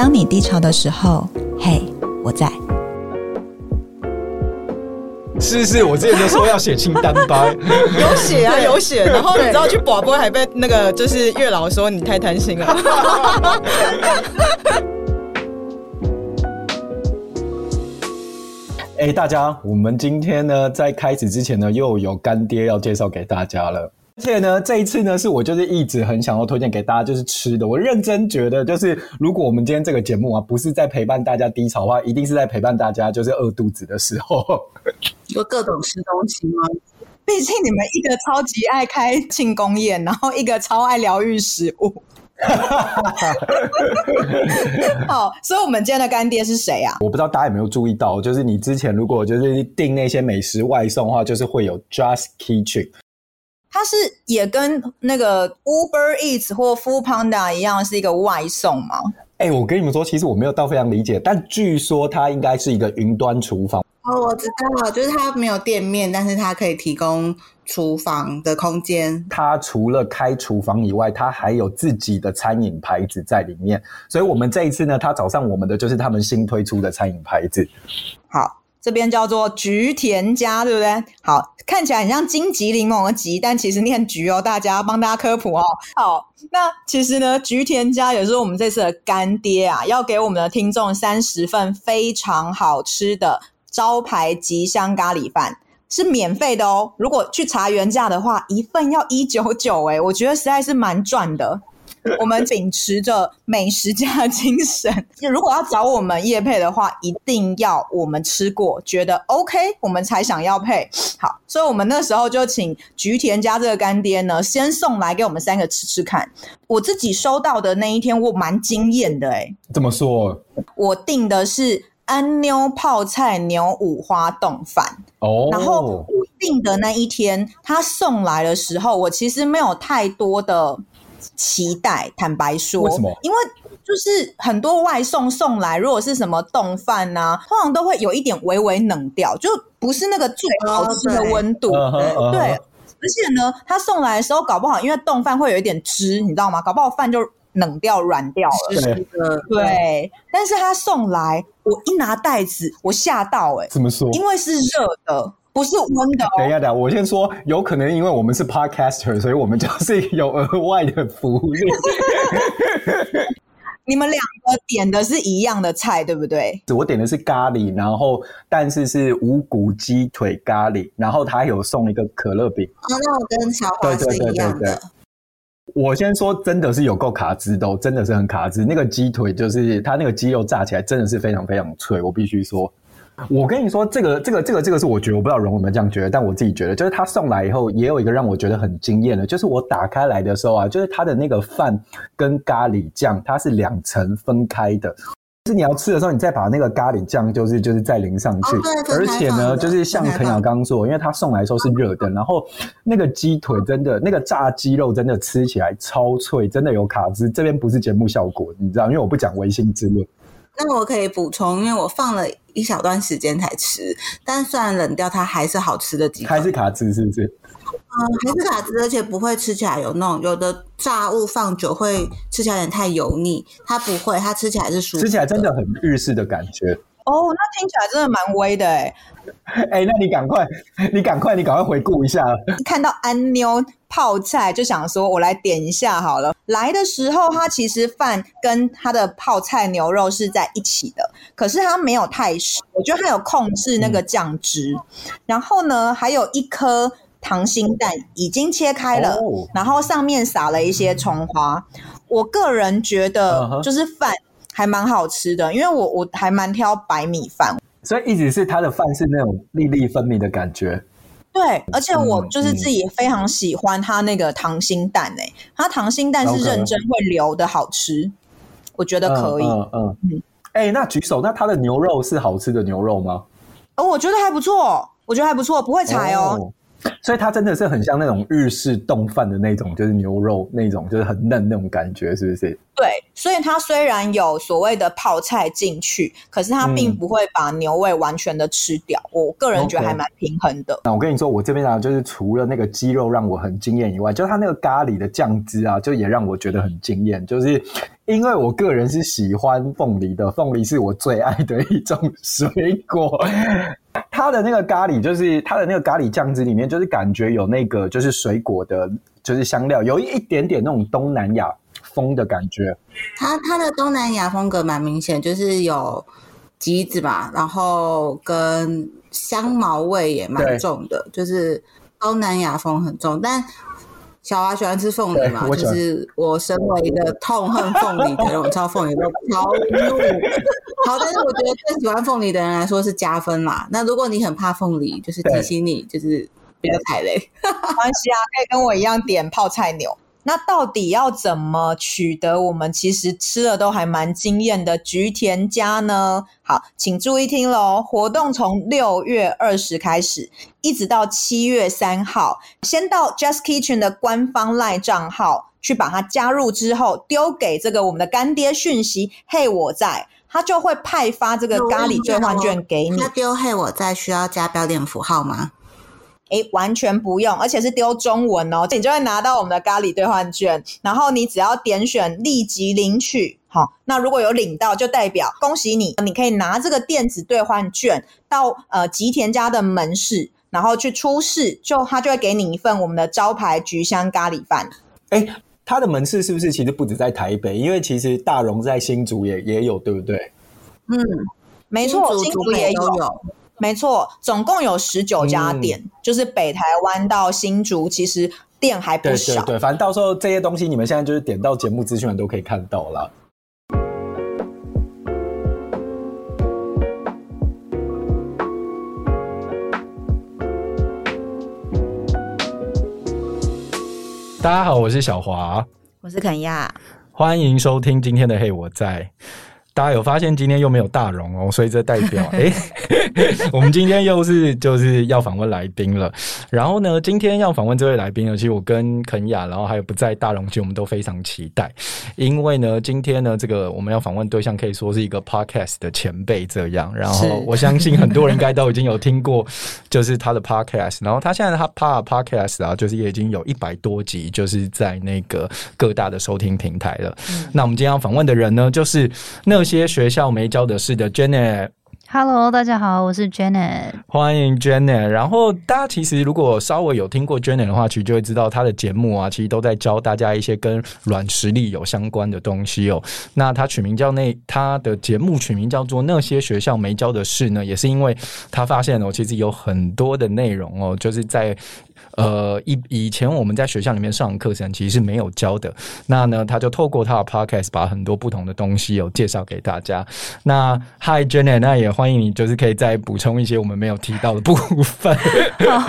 当你低潮的时候，嘿，我在。是是，我之前就说要写清单吧，有写啊，有写。然后你知道去广播还被那个就是月老说你太贪心了。哎、欸，大家，我们今天呢，在开始之前呢，又有干爹要介绍给大家了。而且呢，这一次呢，是我就是一直很想要推荐给大家，就是吃的。我认真觉得，就是如果我们今天这个节目啊，不是在陪伴大家低潮的话，一定是在陪伴大家就是饿肚子的时候。有各种吃东西吗？毕竟你们一个超级爱开庆功宴，然后一个超爱疗愈食物。好，所以我们今天的干爹是谁啊？我不知道大家有没有注意到，就是你之前如果就是订那些美食外送的话，就是会有 Just Kitchen。它是也跟那个 Uber Eats 或 Foodpanda 一样，是一个外送吗？哎、欸，我跟你们说，其实我没有到非常理解，但据说它应该是一个云端厨房。哦，我知道，就是它没有店面，但是它可以提供厨房的空间。它除了开厨房以外，它还有自己的餐饮牌子在里面。所以，我们这一次呢，它找上我们的就是他们新推出的餐饮牌子。好，这边叫做橘田家，对不对？好，看起来很像荆棘柠檬的棘，但其实念橘哦。大家帮大家科普哦。好，那其实呢，橘田家也是我们这次的干爹啊，要给我们的听众三十份非常好吃的。招牌吉香咖喱饭是免费的哦，如果去查原价的话，一份要一九九，诶，我觉得实在是蛮赚的。我们秉持着美食家精神，如果要找我们叶配的话，一定要我们吃过觉得 OK，我们才想要配。好，所以我们那时候就请菊田家这个干爹呢，先送来给我们三个吃吃看。我自己收到的那一天，我蛮惊艳的诶。怎么说？我订的是。安妞泡菜牛五花冻饭哦，然后我订的那一天，他送来的时候，我其实没有太多的期待。坦白说，为什么？因为就是很多外送送来，如果是什么冻饭呐，通常都会有一点微微冷掉，就不是那个最好吃的温度。哦、对，uh -huh, uh -huh. 对，而且呢，他送来的时候，搞不好因为冻饭会有一点汁，你知道吗？搞不好饭就。冷掉、软掉了，是的，对。但是他送来，我一拿袋子，我吓到、欸，哎，怎么说？因为是热的，不是温的、哦。等一下，等一下，我先说，有可能因为我们是 podcaster，所以我们就是有额外的福利。你们两个点的是一样的菜，对不对？我点的是咖喱，然后但是是无骨鸡腿咖喱，然后他有送一个可乐饼。哦，那我跟小华是一样的。对对对对对我先说，真的是有够卡汁的，都真的是很卡汁。那个鸡腿就是它那个鸡肉炸起来真的是非常非常脆，我必须说。我跟你说，这个这个这个这个是我觉得，我不知道荣有没有这样觉得，但我自己觉得，就是他送来以后，也有一个让我觉得很惊艳的，就是我打开来的时候啊，就是它的那个饭跟咖喱酱，它是两层分开的。是你要吃的时候，你再把那个咖喱酱，就是就是再淋上去。而且呢，就是像肯亚刚刚说，因为他送来的时候是热的，然后那个鸡腿真的，那个炸鸡肉真的吃起来超脆，真的有卡汁。这边不是节目效果，你知道，因为我不讲违心之论。那我可以补充，因为我放了一小段时间才吃，但虽然冷掉，它还是好吃的几。还是卡汁，是不是？嗯，还是卡汁，而且不会吃起来有那种有的炸物放久会吃起来有点太油腻，它不会，它吃起来是舒服，吃起来真的很日式的感觉。哦，那听起来真的蛮威的哎。哎，那你赶快，你赶快，你赶快回顾一下。看到安妞泡菜，就想说我来点一下好了。来的时候，它其实饭跟它的泡菜牛肉是在一起的，可是它没有太湿，我觉得它有控制那个酱汁。嗯、然后呢，还有一颗。溏心蛋已经切开了，oh. 然后上面撒了一些葱花。我个人觉得，就是饭还蛮好吃的，因为我我还蛮挑白米饭，所以一直是它的饭是那种粒粒分明的感觉。对，而且我就是自己非常喜欢它那个溏心蛋诶，它溏心蛋是认真会流的好吃，我觉得可以。嗯嗯嗯。哎，那举手，那它的牛肉是好吃的牛肉吗？哦，我觉得还不错，我觉得还不错，不会柴哦。Oh. 所以它真的是很像那种日式冻饭的那种，就是牛肉那种，就是很嫩那种感觉，是不是？对，所以它虽然有所谓的泡菜进去，可是它并不会把牛味完全的吃掉。嗯、我个人觉得还蛮平衡的。Okay. 那我跟你说，我这边啊，就是除了那个鸡肉让我很惊艳以外，就是它那个咖喱的酱汁啊，就也让我觉得很惊艳，就是。因为我个人是喜欢凤梨的，凤梨是我最爱的一种水果。它的那个咖喱，就是它的那个咖喱酱汁里面，就是感觉有那个就是水果的，就是香料，有一点点那种东南亚风的感觉。它它的东南亚风格蛮明显，就是有橘子吧，然后跟香茅味也蛮重的，就是东南亚风很重，但。小华喜欢吃凤梨嘛？就是我身为一个痛恨凤梨的人，我知道凤梨都超怒。好，但是我觉得最喜欢凤梨的人来说是加分啦。那如果你很怕凤梨，就是提醒你，就是不要踩雷。没关系啊，可以跟我一样点泡菜牛。那到底要怎么取得我们其实吃了都还蛮惊艳的菊田家呢？好，请注意听喽！活动从六月二十开始，一直到七月三号。先到 Just Kitchen 的官方 LINE 账号去把它加入之后，丢给这个我们的干爹讯息，嘿，我在，他就会派发这个咖喱兑换券给你。他丢嘿我在需要加标点符号吗？诶，完全不用，而且是丢中文哦，你就会拿到我们的咖喱兑换券，然后你只要点选立即领取，好，那如果有领到，就代表恭喜你，你可以拿这个电子兑换券到呃吉田家的门市，然后去出示，就他就会给你一份我们的招牌菊香咖喱饭。诶，他的门市是不是其实不止在台北？因为其实大荣在新竹也也有，对不对？嗯，没错，新竹也有。没错，总共有十九家店，嗯，就是北台湾到新竹，其实店还不少。对对对，反正到时候这些东西，你们现在就是点到节目资讯都可以看到了。大家好，我是小华，我是肯亚，欢迎收听今天的《嘿我在》。大家有发现今天又没有大荣哦，所以这代表哎，我们今天又是就是要访问来宾了。然后呢，今天要访问这位来宾呢，其实我跟肯雅，然后还有不在大荣，其实我们都非常期待，因为呢，今天呢，这个我们要访问对象可以说是一个 podcast 的前辈这样。然后我相信很多人应该都已经有听过，就是他的 podcast。然后他现在他 part podcast 啊，就是也已经有一百多集，就是在那个各大的收听平台了。嗯、那我们今天要访问的人呢，就是那。那些学校没教的事的 Janet。Hello，大家好，我是 Janet。欢迎 Janet。然后大家其实如果稍微有听过 Janet 的话，其实就会知道她的节目啊，其实都在教大家一些跟软实力有相关的东西哦。那她取名叫那，她的节目取名叫做那些学校没教的事呢，也是因为她发现哦，其实有很多的内容哦，就是在。呃，以以前我们在学校里面上课程其实是没有教的。那呢，他就透过他的 podcast 把很多不同的东西有介绍给大家。那 Hi Jenny，那也欢迎你，就是可以再补充一些我们没有提到的部分。好，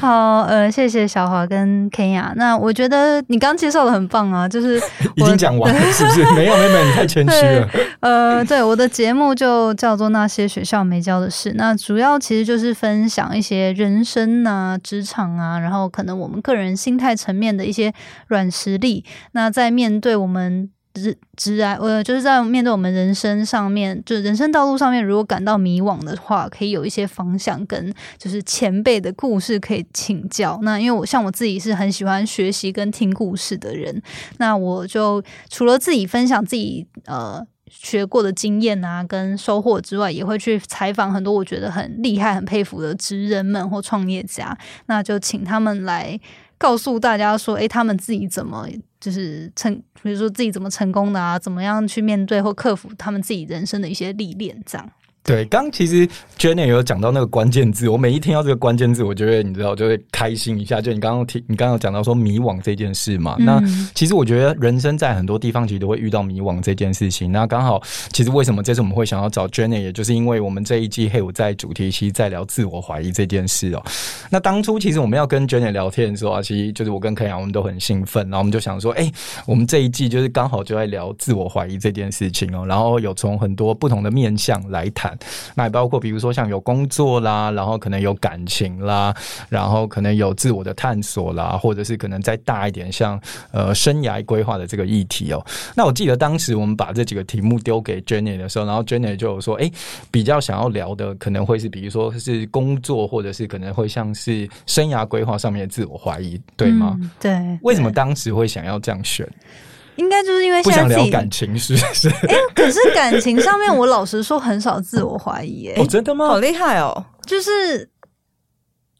好，呃，谢谢小华跟 Kenya。那我觉得你刚介绍的很棒啊，就是已经讲完了，是不是？没有，没有，你太谦虚了。呃，对，我的节目就叫做那些学校没教的事。那主要其实就是分享一些人生啊、职场。啊，然后可能我们个人心态层面的一些软实力，那在面对我们直直来，呃，就是在面对我们人生上面，就人生道路上面，如果感到迷惘的话，可以有一些方向跟就是前辈的故事可以请教。那因为我像我自己是很喜欢学习跟听故事的人，那我就除了自己分享自己呃。学过的经验啊，跟收获之外，也会去采访很多我觉得很厉害、很佩服的职人们或创业家。那就请他们来告诉大家说，诶，他们自己怎么就是成，比如说自己怎么成功的啊，怎么样去面对或克服他们自己人生的一些历练，这样。对，刚其实 Jenny 有讲到那个关键字，我每一听到这个关键字，我觉得你知道就会开心一下。就你刚刚听，你刚刚讲到说迷惘这件事嘛，嗯、那其实我觉得人生在很多地方其实都会遇到迷惘这件事情。那刚好，其实为什么这次我们会想要找 Jenny，也就是因为我们这一季嘿我在主题其实在聊自我怀疑这件事哦。那当初其实我们要跟 Jenny 聊天的时候啊，其实就是我跟肯阳我们都很兴奋，然后我们就想说，哎、欸，我们这一季就是刚好就在聊自我怀疑这件事情哦，然后有从很多不同的面向来谈。那也包括比如说像有工作啦，然后可能有感情啦，然后可能有自我的探索啦，或者是可能再大一点像呃生涯规划的这个议题哦。那我记得当时我们把这几个题目丢给 Jenny 的时候，然后 Jenny 就有说，哎，比较想要聊的可能会是比如说是工作，或者是可能会像是生涯规划上面的自我怀疑，对吗？嗯，对。为什么当时会想要这样选？应该就是因为不想现在自己聊感情，是不是？哎、可是感情上面，我老实说很少自我怀疑、欸，哎、哦，真的吗？好厉害哦！就是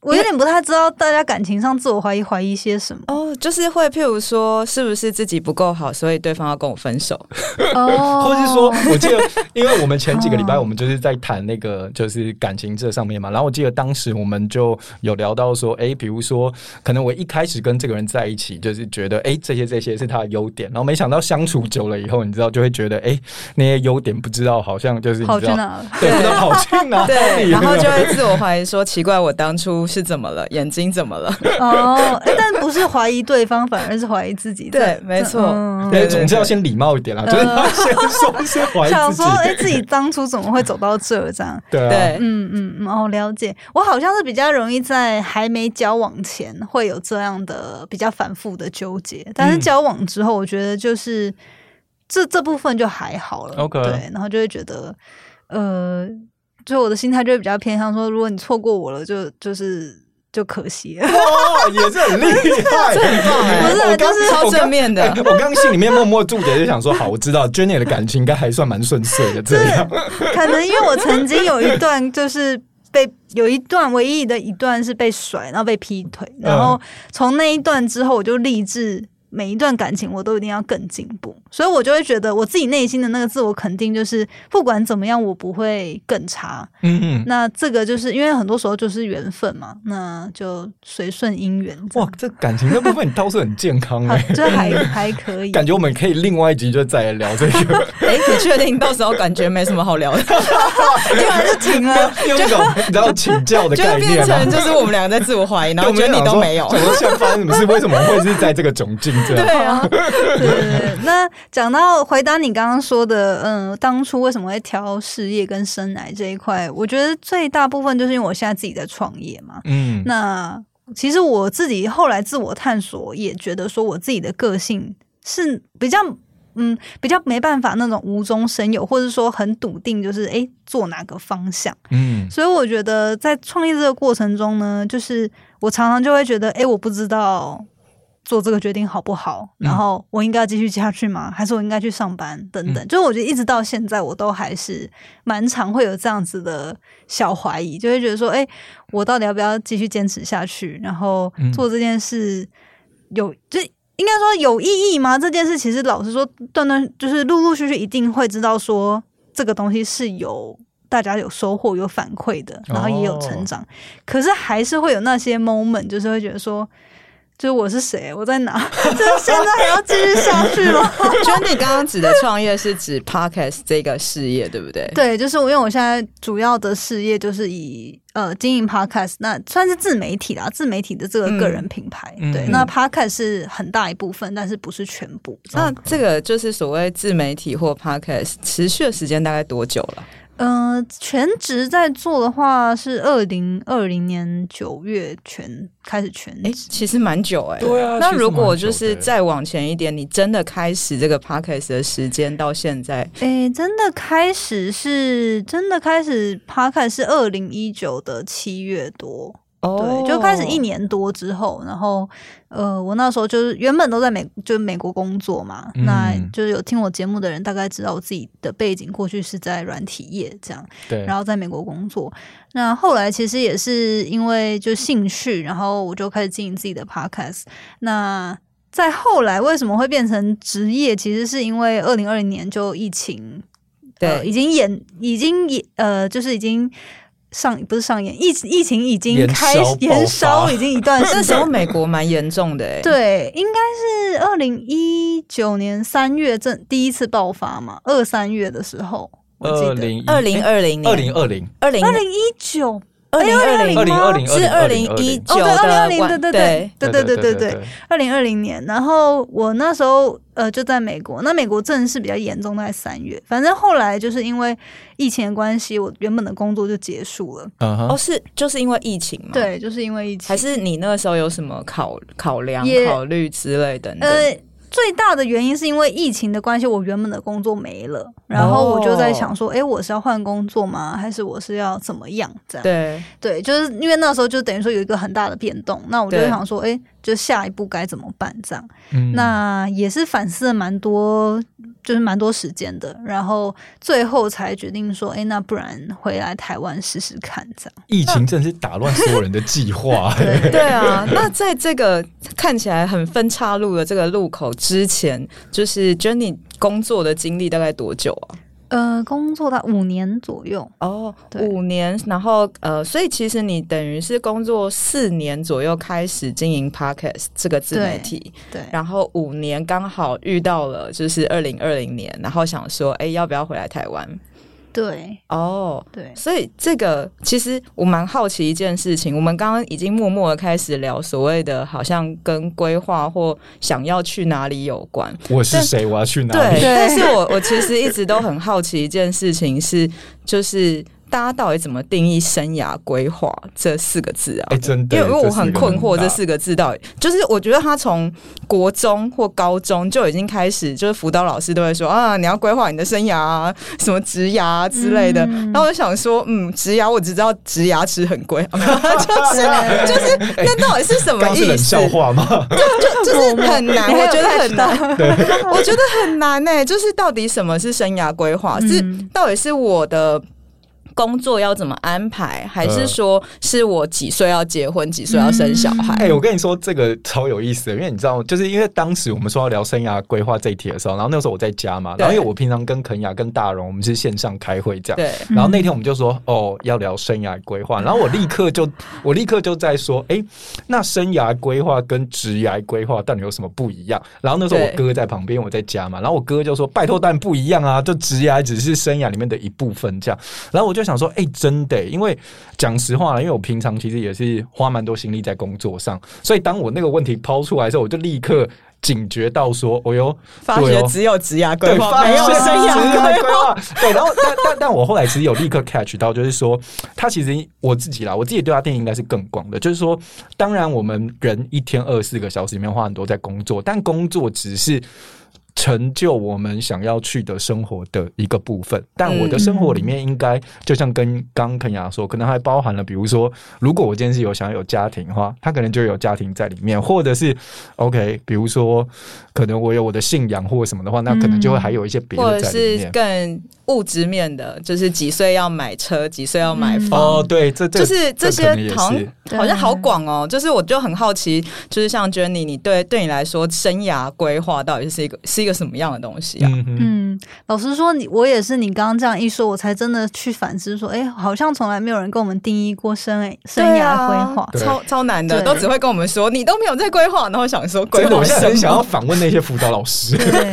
我有点不太知道大家感情上自我怀疑怀疑些什么哦，就是会譬如说，是不是自己不够好，所以对方要跟我分手？哦，或是说，我记得，因为我们前几个礼拜我们就是在谈那个就是感情这上面嘛，然后我记得当时我们就有聊到说，哎，比如说，可能我一开始跟这个人在一起，就是觉得，哎，这些这些是他的优点，然后没想到相处久了以后，你知道就会觉得，哎，那些优点不知道好像就是跑去哪了？对，不知道跑去哪？对，然后就会自我怀疑说，奇怪，我当初是怎么了？眼睛怎么了？哦，但不是怀疑对方，反而是怀疑自己。对，没错。嗯、对，总之要先礼貌一点啦，就是要先说是怀疑自己。想说，哎，自己当初怎么会走到这这样？对、嗯嗯嗯，哦，了解。我好像是比较容易在还没交往前会有这样的比较反复的纠结，但是交往之后，我觉得就是、嗯、这这部分就还好了。OK，对，然后就会觉得，呃，就我的心态就会比较偏向说，如果你错过我了，就就是。就可惜了，哇，也是很厉害，很棒哎！不是，就是超正面的。我刚刚心里面默默注解，就想说，好，我知道 Jenny 的感情应该还算蛮顺遂的。这样，可能因为我曾经有一段就是被 有一段唯一的一段是被甩，然后被劈腿，然后从那一段之后，我就立志。每一段感情我都一定要更进步，所以我就会觉得我自己内心的那个自我肯定就是不管怎么样我不会更差。嗯嗯，那这个就是因为很多时候就是缘分嘛，那就随顺姻缘。哇，这感情这部分你倒是很健康哎、欸，这还还可以。感觉我们可以另外一集就再来聊这个。哎、欸，你确定到时候感觉没什么好聊的？一会儿就停了，用一种你知道请教的概念，就变成就是我们两个在自我怀疑，然后觉得你都没有。怎么现在发生什么事？为什么会是在这个窘境？对啊，对对对。那讲到回答你刚刚说的，嗯，当初为什么会挑事业跟生涯这一块？我觉得最大部分就是因为我现在自己在创业嘛。嗯，那其实我自己后来自我探索，也觉得说我自己的个性是比较，嗯，比较没办法那种无中生有，或者说很笃定，就是哎，做哪个方向。嗯，所以我觉得在创业这个过程中呢，就是我常常就会觉得，哎，我不知道。做这个决定好不好？然后我应该要继续下去吗？还是我应该去上班？等等，嗯、就是我觉得一直到现在，我都还是蛮常会有这样子的小怀疑，就会觉得说，哎，我到底要不要继续坚持下去？然后做这件事有，就应该说有意义吗？这件事其实老实说，断断就是陆陆续续一定会知道说，这个东西是有大家有收获、有反馈的，然后也有成长。哦、可是还是会有那些 moment，就是会觉得说。就是我是谁？我在哪？就是现在还要继续下去吗？就你刚刚指的创业是指 Podcast 这个事业，对不对？对，就是我，因为我现在主要的事业就是以呃经营 Podcast，那算是自媒体啦，自媒体的这个个人品牌。嗯、对，嗯、那 Podcast 是很大一部分，但是不是全部。那这个就是所谓自媒体或 Podcast 持续的时间大概多久了？嗯、呃，全职在做的话是二零二零年九月全开始全职，诶，其实蛮久诶。对啊，那如果就是再往前一点，你真的开始这个 podcast 的时间到现在，诶，真的开始是真的开始 podcast 是二零一九的七月多。对，就开始一年多之后，然后呃，我那时候就是原本都在美，就是美国工作嘛，嗯、那就是有听我节目的人大概知道我自己的背景，过去是在软体业这样，对，然后在美国工作。那后来其实也是因为就兴趣，然后我就开始经营自己的 podcast。那在后来为什么会变成职业？其实是因为二零二零年就疫情，对、呃，已经演，已经演，呃，就是已经。上不是上演疫疫情已经开延烧已经一段时间，那时候美国蛮严重的哎、欸，对，应该是二零一九年三月正第一次爆发嘛，二三月的时候，二零二零二零年，二零二零二零。二零一九。二零二零二零二零是二零一九的，二零二零对对对对对对对对对，二零二零年。然后我那时候呃就在美国，那美国正式比较严重，在三月。反正后来就是因为疫情的关系，我原本的工作就结束了。哦，是就是因为疫情吗？对，就是因为疫情。还是你那个时候有什么考考量、考虑之类的？呃。最大的原因是因为疫情的关系，我原本的工作没了，然后我就在想说，哎、哦，我是要换工作吗？还是我是要怎么样？这样对对，就是因为那时候就等于说有一个很大的变动，那我就想说，哎对，就下一步该怎么办这样。嗯，那也是反思了蛮多，就是蛮多时间的，然后最后才决定说，哎，那不然回来台湾试试看这样。疫情真是打乱所有人的计划。对对啊，那在这个看起来很分岔路的这个路口之前，就是 Jenny 工作的经历大概多久啊？呃，工作到五年左右哦，五年，然后呃，所以其实你等于是工作四年左右开始经营 Podcast 这个自媒体，对，对，然后五年刚好遇到了就是二零二零年，然后想说，哎，要不要回来台湾？对，哦，对，所以这个其实我蛮好奇一件事情，我们刚刚已经默默的开始聊所谓的，好像跟规划或想要去哪里有关。我是谁？我要去哪里？对，但是我我其实一直都很好奇一件事情是，就是。大家到底怎么定义生涯规划这四个字啊？哎，真的，因为我很困惑这四个字到底，就是我觉得他从国中或高中就已经开始，就是辅导老师都会说啊，你要规划你的生涯啊，什么植牙之类的。然后我就想说，嗯，植牙我只知道植牙齿很贵，就是就是那到底是什么意思？笑话吗？就就就是很难，我觉得很难，我觉得很难呢。就是到底什么是生涯规划？是到底是我的。工作要怎么安排？还是说是我几岁要结婚，几岁要生小孩？哎、嗯欸，我跟你说这个超有意思的，因为你知道，就是因为当时我们说要聊生涯规划这一题的时候，然后那个时候我在家嘛，然后因为我平常跟肯雅跟大荣我们是线上开会这样，对。然后那天我们就说哦要聊生涯规划，然后我立刻就我立刻就在说，哎、欸，那生涯规划跟职涯规划到底有什么不一样？然后那时候我哥在旁边，我在家嘛，然后我哥就说拜托，但不一样啊，就职涯只是生涯里面的一部分这样。然后我就。想说，哎、欸，真的，因为讲实话，因为我平常其实也是花蛮多心力在工作上，所以当我那个问题抛出来的时候，我就立刻警觉到说，哦哟，发觉只有职涯规划，没有生涯规划。对，然后但但但我后来其实有立刻 catch 到，就是说，他其实我自己啦，我自己对他定义应该是更广的，就是说，当然我们人一天二十四个小时里面花很多在工作，但工作只是。成就我们想要去的生活的一个部分，但我的生活里面应该就像跟刚肯雅说，可能还包含了，比如说，如果我今天是有想要有家庭的话，他可能就有家庭在里面，或者是 OK，比如说，可能我有我的信仰或什么的话，那可能就会还有一些别的在里面，或者是更物质面的，就是几岁要买车，几岁要买房。哦，对，这这就是这些好像好像好广哦。就是我就很好奇，就是像 Jenny，你对对你来说，生涯规划到底是一个是一个什么样的东西啊？嗯，嗯，老实说，你我也是，你刚刚这样一说，我才真的去反思说，哎，好像从来没有人跟我们定义过生生涯规划，啊、超超难的，都只会跟我们说你都没有在规划，然后想说规划。我现在很想要访问那些辅导老师。对，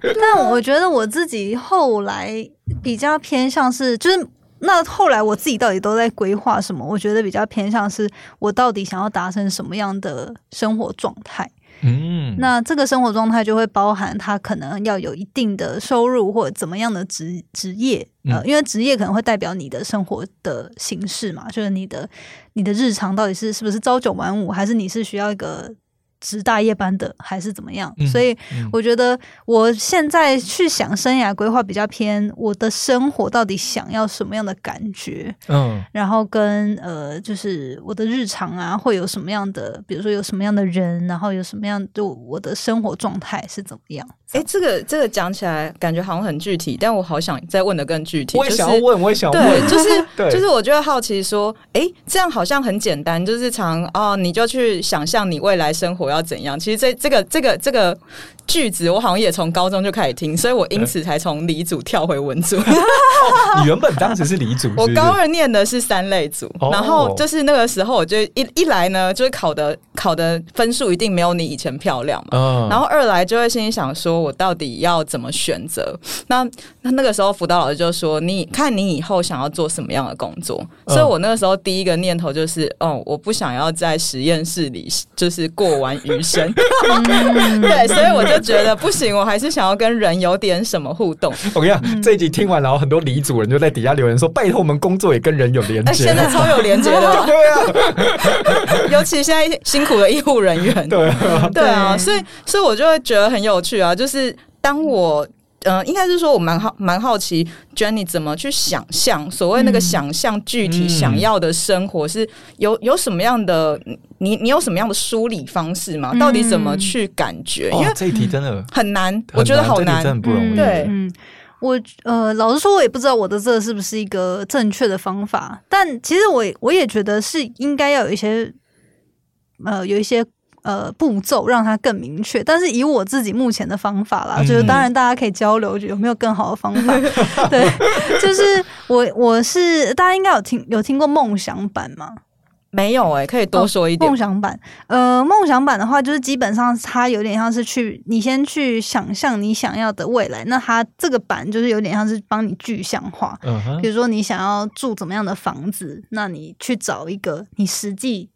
但我觉得我自己后来。比较偏向是，就是那后来我自己到底都在规划什么？我觉得比较偏向是我到底想要达成什么样的生活状态。嗯，那这个生活状态就会包含他可能要有一定的收入或者怎么样的职职业，呃，因为职业可能会代表你的生活的形式嘛，就是你的你的日常到底是是不是朝九晚五，还是你是需要一个。值大夜班的还是怎么样？嗯、所以我觉得我现在去想生涯规划比较偏我的生活到底想要什么样的感觉，嗯，然后跟呃，就是我的日常啊会有什么样的，比如说有什么样的人，然后有什么样就我的生活状态是怎么样？哎，这个这个讲起来感觉好像很具体，但我好想再问的更具体。我也想要问，就是、我也想问，对，就是就是我就会好奇说，哎，这样好像很简单，就是常哦，你就去想象你未来生活要怎样。其实这这个这个这个句子，我好像也从高中就开始听，所以我因此才从理组跳回文组。你 原本当时是理组是是？我高二念的是三类组，哦、然后就是那个时候，我就一一来呢，就是考的考的分数一定没有你以前漂亮嘛。嗯、然后二来就会心里想说，我到底要怎么选择？那那那个时候辅导老师就说，你看你以后想要做什么样的工作？嗯、所以我那个时候第一个念头就是，哦，我不想要在实验室里就是过完余生。嗯、对，所以我就觉得不行，我还是想要跟人有点什么互动。我跟你讲，这一集听完，然后很多李主人就在底下留言说：“拜托，我们工作也跟人有连接。”现在超有连接的，对啊，尤其现在辛苦的医护人员，对啊，对啊，所以所以我就会觉得很有趣啊，就是当我。嗯、呃，应该是说我蛮好蛮好奇，Jenny 怎么去想象所谓那个想象具体想要的生活是有有什么样的你你有什么样的梳理方式吗？到底怎么去感觉？因为这一题真的很难，我觉得好难，真的不容易。对，嗯。我呃，老实说，我也不知道我的这是不是一个正确的方法。但其实我我也觉得是应该要有一些呃，有一些呃步骤让它更明确。但是以我自己目前的方法啦，嗯、就是当然大家可以交流，有没有更好的方法？对，就是我我是大家应该有听有听过梦想版吗？没有哎、欸，可以多说一点。梦、哦、想版，呃，梦想版的话，就是基本上它有点像是去你先去想象你想要的未来，那它这个版就是有点像是帮你具象化。比如说你想要住怎么样的房子，那你去找一个你实际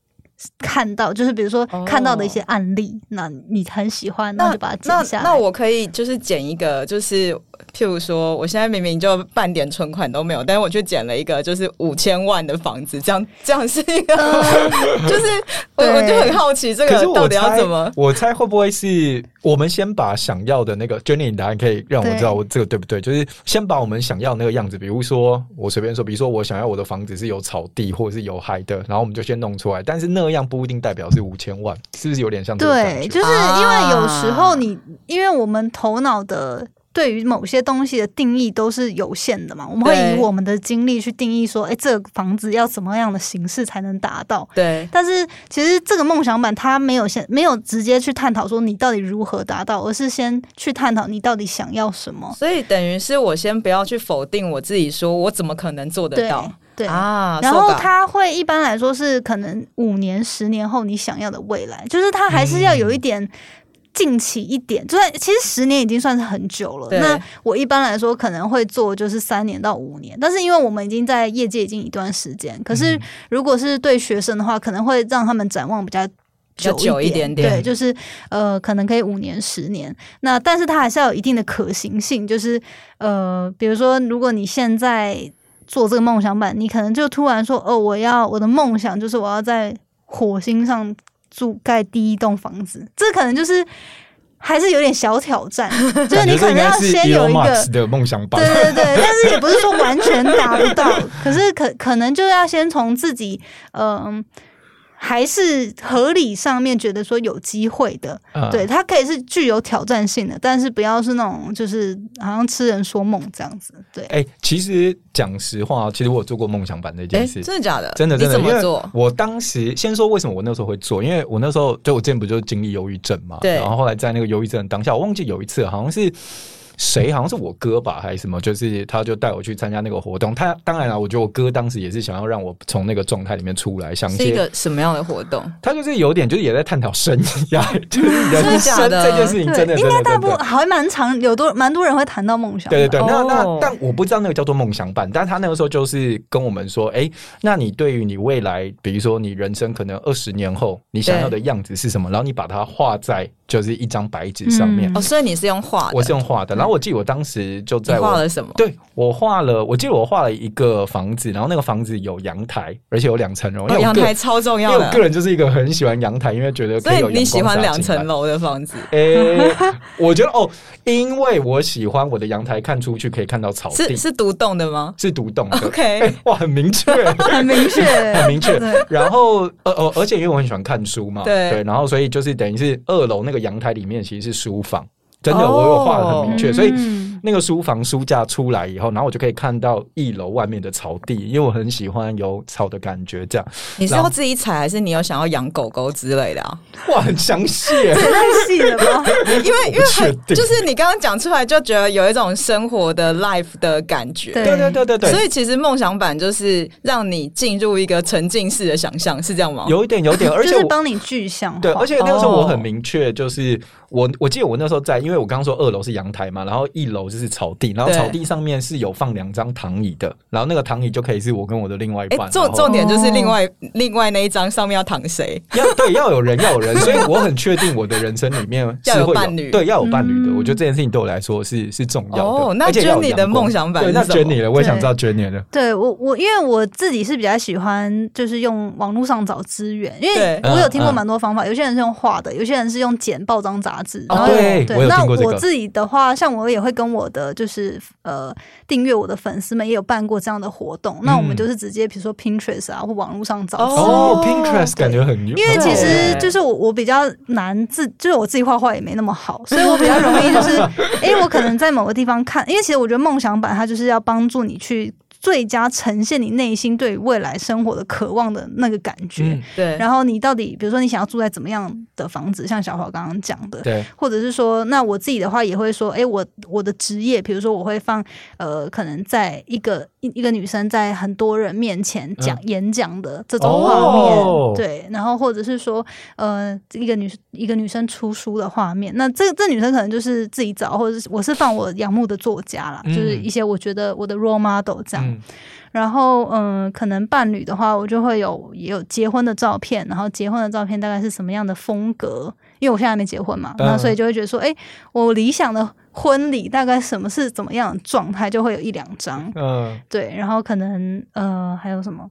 看到，就是比如说看到的一些案例，哦、那你很喜欢，那就把它剪下来。那，那我可以就是剪一个，就是。譬如说，我现在明明就半点存款都没有，但是我去捡了一个就是五千万的房子，这样 这样是一个，就是我我就很好奇这个到底要怎么？我猜会不会是我们先把想要的那个 Jenny 答案可以让我知道我这个对不对？就是先把我们想要的那个样子，比如说我随便说，比如说我想要我的房子是有草地或者是有海的，然后我们就先弄出来，但是那样不一定代表是五千万，是不是有点像这个？对，就是因为有时候你因为我们头脑的。对于某些东西的定义都是有限的嘛，我们会以我们的经历去定义说，哎，这个房子要怎么样的形式才能达到？对。但是其实这个梦想版它没有先没有直接去探讨说你到底如何达到，而是先去探讨你到底想要什么。所以等于是我先不要去否定我自己，说我怎么可能做得到？对，对啊。然后他会一般来说是可能五年、十年后你想要的未来，就是他还是要有一点。嗯近期一点，就算其实十年已经算是很久了。那我一般来说可能会做就是三年到五年，但是因为我们已经在业界已经一段时间，可是如果是对学生的话，可能会让他们展望比较久一点，久一点点。对，就是呃，可能可以五年、十年。那但是它还是要有一定的可行性，就是呃，比如说如果你现在做这个梦想版，你可能就突然说哦，我要我的梦想就是我要在火星上。住盖第一栋房子，这可能就是还是有点小挑战，就是你可能要先有一个的梦想版，对对对，但是也不是说完全达不到，可是可可能就要先从自己嗯。呃还是合理上面觉得说有机会的，嗯、对，它可以是具有挑战性的，但是不要是那种就是好像痴人说梦这样子。对，哎、欸，其实讲实话，其实我有做过梦想版这件事，真的假的？真的真的。你怎么做？我当时先说为什么我那时候会做，因为我那时候就我之前不就是经历忧郁症嘛，对，然后后来在那个忧郁症当下，我忘记有一次好像是。谁好像是我哥吧，还是什么？就是他就带我去参加那个活动。他当然了，我觉得我哥当时也是想要让我从那个状态里面出来。想是一个什么样的活动？他就是有点，就是也在探讨生涯，就是人生真的这件事情真的，应该大部分还蛮长，有多蛮多人会谈到梦想。对对对，那那但我不知道那个叫做梦想版，但他那个时候就是跟我们说，哎，那你对于你未来，比如说你人生可能二十年后你想要的样子是什么？然后你把它画在。就是一张白纸上面、嗯、哦，所以你是用画的，我是用画的。然后我记得我当时就在画了什么？对，我画了，我记得我画了一个房子，然后那个房子有阳台，而且有两层楼。哦、阳台超重要的，因为我个人就是一个很喜欢阳台，因为觉得可以有你喜欢两层楼的房子？诶、欸，我觉得哦，因为我喜欢我的阳台看出去可以看到草地，是是独栋的吗？是独栋的。OK，、欸、哇，很明确，很明确，很明确。然后呃呃，而且因为我很喜欢看书嘛，对对，然后所以就是等于是二楼那个阳台里面其实。是书房，真的，我有画的很明确，所以那个书房书架出来以后，然后我就可以看到一楼外面的草地，因为我很喜欢有草的感觉。这样，你是要自己采，还是你有想要养狗狗之类的啊？哇，很详细，太细了吗？因为因为很就是你刚刚讲出来，就觉得有一种生活的 life 的感觉。对对对对对。所以其实梦想版就是让你进入一个沉浸式的想象，是这样吗？有一点，有一点，而且就是帮你具象。对，而且那个时候我很明确，就是。我我记得我那时候在，因为我刚刚说二楼是阳台嘛，然后一楼就是草地，然后草地上面是有放两张躺椅的，然后那个躺椅就可以是我跟我的另外一半。重重点就是另外另外那一张上面要躺谁？要 对要有人要有人，所以我很确定我的人生里面 是会有伴侣，对要有伴侣的。我觉得这件事情对我来说是是重要的。哦，那 Jenny 的梦想版，对，那 Jenny 的，我也想知道 Jenny 的。对我我因为我自己是比较喜欢就是用网络上找资源，因为我有听过蛮多方法，有些人是用画的，有些人是用剪报章杂志，然后。对，对，那我自己的话，像我也会跟我我的就是呃订阅我的粉丝们也有办过这样的活动。嗯、那我们就是直接比如说 Pinterest 啊或网络上找哦，Pinterest 感觉很因为其实就是我我比较难自就是我自己画画也没那么好，所以我比较容易就是哎、欸、我可能在某个地方看，因为其实我觉得梦想版它就是要帮助你去。最佳呈现你内心对未来生活的渴望的那个感觉，嗯、对。然后你到底，比如说你想要住在怎么样的房子，像小华刚刚讲的，对。或者是说，那我自己的话也会说，哎，我我的职业，比如说我会放，呃，可能在一个一一个女生在很多人面前讲、嗯、演讲的这种画面，哦、对。然后或者是说，呃，一个女一个女生出书的画面，那这这女生可能就是自己找，或者是我是放我仰慕的作家啦，嗯、就是一些我觉得我的 role model 这样。嗯然后，嗯、呃，可能伴侣的话，我就会有也有结婚的照片，然后结婚的照片大概是什么样的风格？因为我现在还没结婚嘛，那、嗯、所以就会觉得说，哎，我理想的婚礼大概什么是怎么样的状态，就会有一两张，嗯，对。然后可能，呃，还有什么